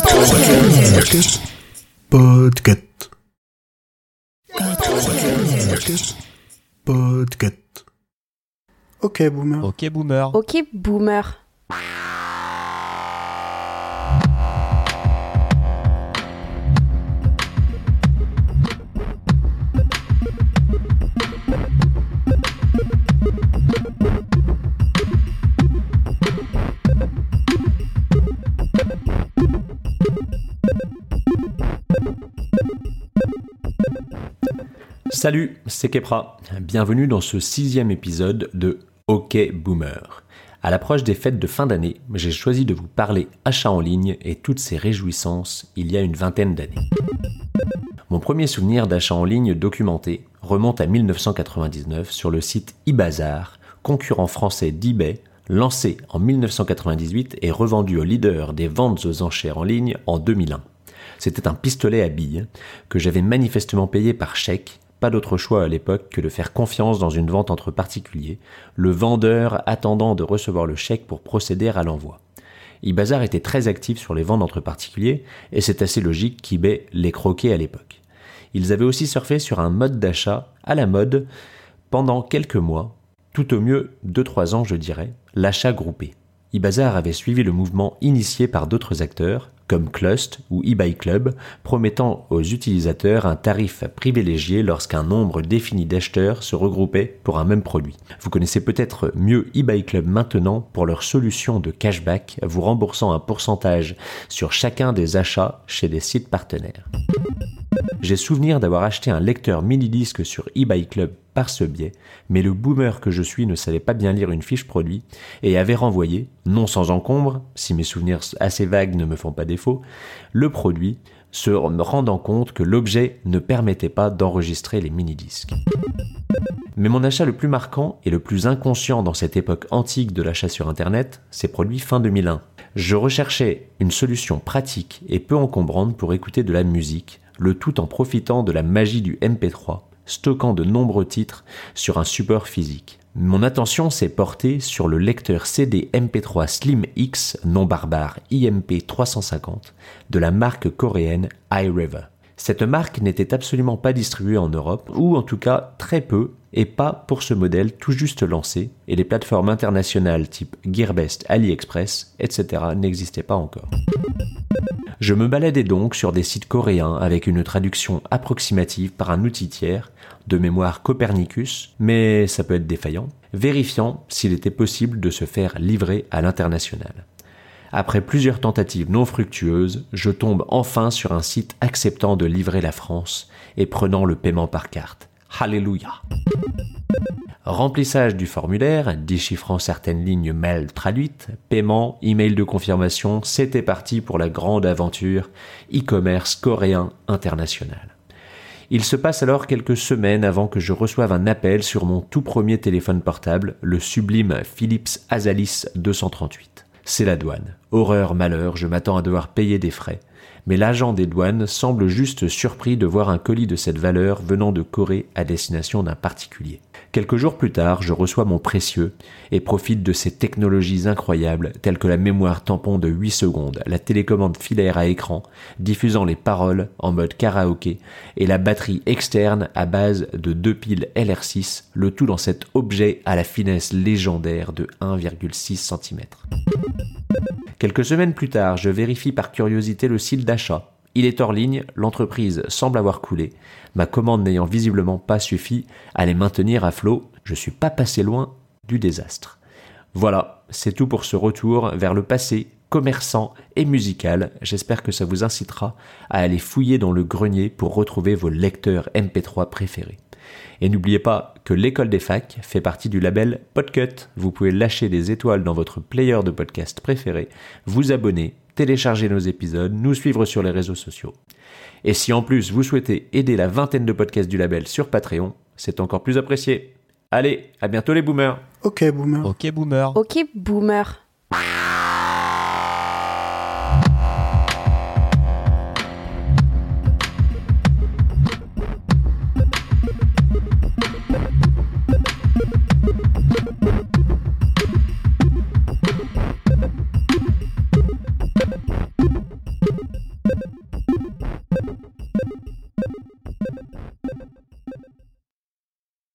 Podcast. Podcast. Podcast. Ok, boomer. Ok, boomer. Ok, boomer. Salut, c'est Kepra. Bienvenue dans ce sixième épisode de OK Boomer. À l'approche des fêtes de fin d'année, j'ai choisi de vous parler achat en ligne et toutes ses réjouissances il y a une vingtaine d'années. Mon premier souvenir d'achat en ligne documenté remonte à 1999 sur le site eBazaar, concurrent français d'eBay, lancé en 1998 et revendu au leader des ventes aux enchères en ligne en 2001. C'était un pistolet à billes que j'avais manifestement payé par chèque pas d'autre choix à l'époque que de faire confiance dans une vente entre particuliers, le vendeur attendant de recevoir le chèque pour procéder à l'envoi. eBazaar était très actif sur les ventes entre particuliers, et c'est assez logique qu'eBay les croquait à l'époque. Ils avaient aussi surfé sur un mode d'achat à la mode pendant quelques mois, tout au mieux 2-3 ans je dirais, l'achat groupé. eBazaar avait suivi le mouvement initié par d'autres acteurs, comme Clust ou eBay Club, promettant aux utilisateurs un tarif privilégié lorsqu'un nombre défini d'acheteurs se regroupait pour un même produit. Vous connaissez peut-être mieux eBay Club maintenant pour leur solution de cashback, vous remboursant un pourcentage sur chacun des achats chez des sites partenaires. J'ai souvenir d'avoir acheté un lecteur mini-disque sur eBay Club ce biais, mais le boomer que je suis ne savait pas bien lire une fiche produit et avait renvoyé, non sans encombre, si mes souvenirs assez vagues ne me font pas défaut, le produit, se rendant compte que l'objet ne permettait pas d'enregistrer les mini-disques. Mais mon achat le plus marquant et le plus inconscient dans cette époque antique de l'achat sur Internet s'est produit fin 2001. Je recherchais une solution pratique et peu encombrante pour écouter de la musique, le tout en profitant de la magie du MP3 stockant de nombreux titres sur un support physique. Mon attention s'est portée sur le lecteur CD MP3 Slim X non barbare IMP 350 de la marque coréenne iRiver. Cette marque n'était absolument pas distribuée en Europe, ou en tout cas très peu, et pas pour ce modèle tout juste lancé, et les plateformes internationales type Gearbest, AliExpress, etc. n'existaient pas encore. Je me baladais donc sur des sites coréens avec une traduction approximative par un outil tiers, de mémoire Copernicus, mais ça peut être défaillant, vérifiant s'il était possible de se faire livrer à l'international. Après plusieurs tentatives non fructueuses, je tombe enfin sur un site acceptant de livrer la France et prenant le paiement par carte. Alléluia. Remplissage du formulaire, déchiffrant certaines lignes mail traduites, paiement, email de confirmation, c'était parti pour la grande aventure e-commerce coréen international. Il se passe alors quelques semaines avant que je reçoive un appel sur mon tout premier téléphone portable, le sublime Philips Azalis 238. C'est la douane. Horreur, malheur, je m'attends à devoir payer des frais mais l'agent des douanes semble juste surpris de voir un colis de cette valeur venant de Corée à destination d'un particulier. Quelques jours plus tard, je reçois mon précieux et profite de ces technologies incroyables telles que la mémoire tampon de 8 secondes, la télécommande filaire à écran diffusant les paroles en mode karaoké et la batterie externe à base de deux piles LR6, le tout dans cet objet à la finesse légendaire de 1,6 cm. Quelques semaines plus tard, je vérifie par curiosité le site d'achat. Il est hors ligne, l'entreprise semble avoir coulé, ma commande n'ayant visiblement pas suffi à les maintenir à flot, je suis pas passé loin du désastre. Voilà, c'est tout pour ce retour vers le passé commerçant et musical. J'espère que ça vous incitera à aller fouiller dans le grenier pour retrouver vos lecteurs MP3 préférés. Et n'oubliez pas que l'école des facs fait partie du label Podcut. Vous pouvez lâcher des étoiles dans votre player de podcast préféré, vous abonner, télécharger nos épisodes, nous suivre sur les réseaux sociaux. Et si en plus vous souhaitez aider la vingtaine de podcasts du label sur Patreon, c'est encore plus apprécié. Allez, à bientôt les boomers. Ok, boomer. Ok, boomer. Ok, boomer.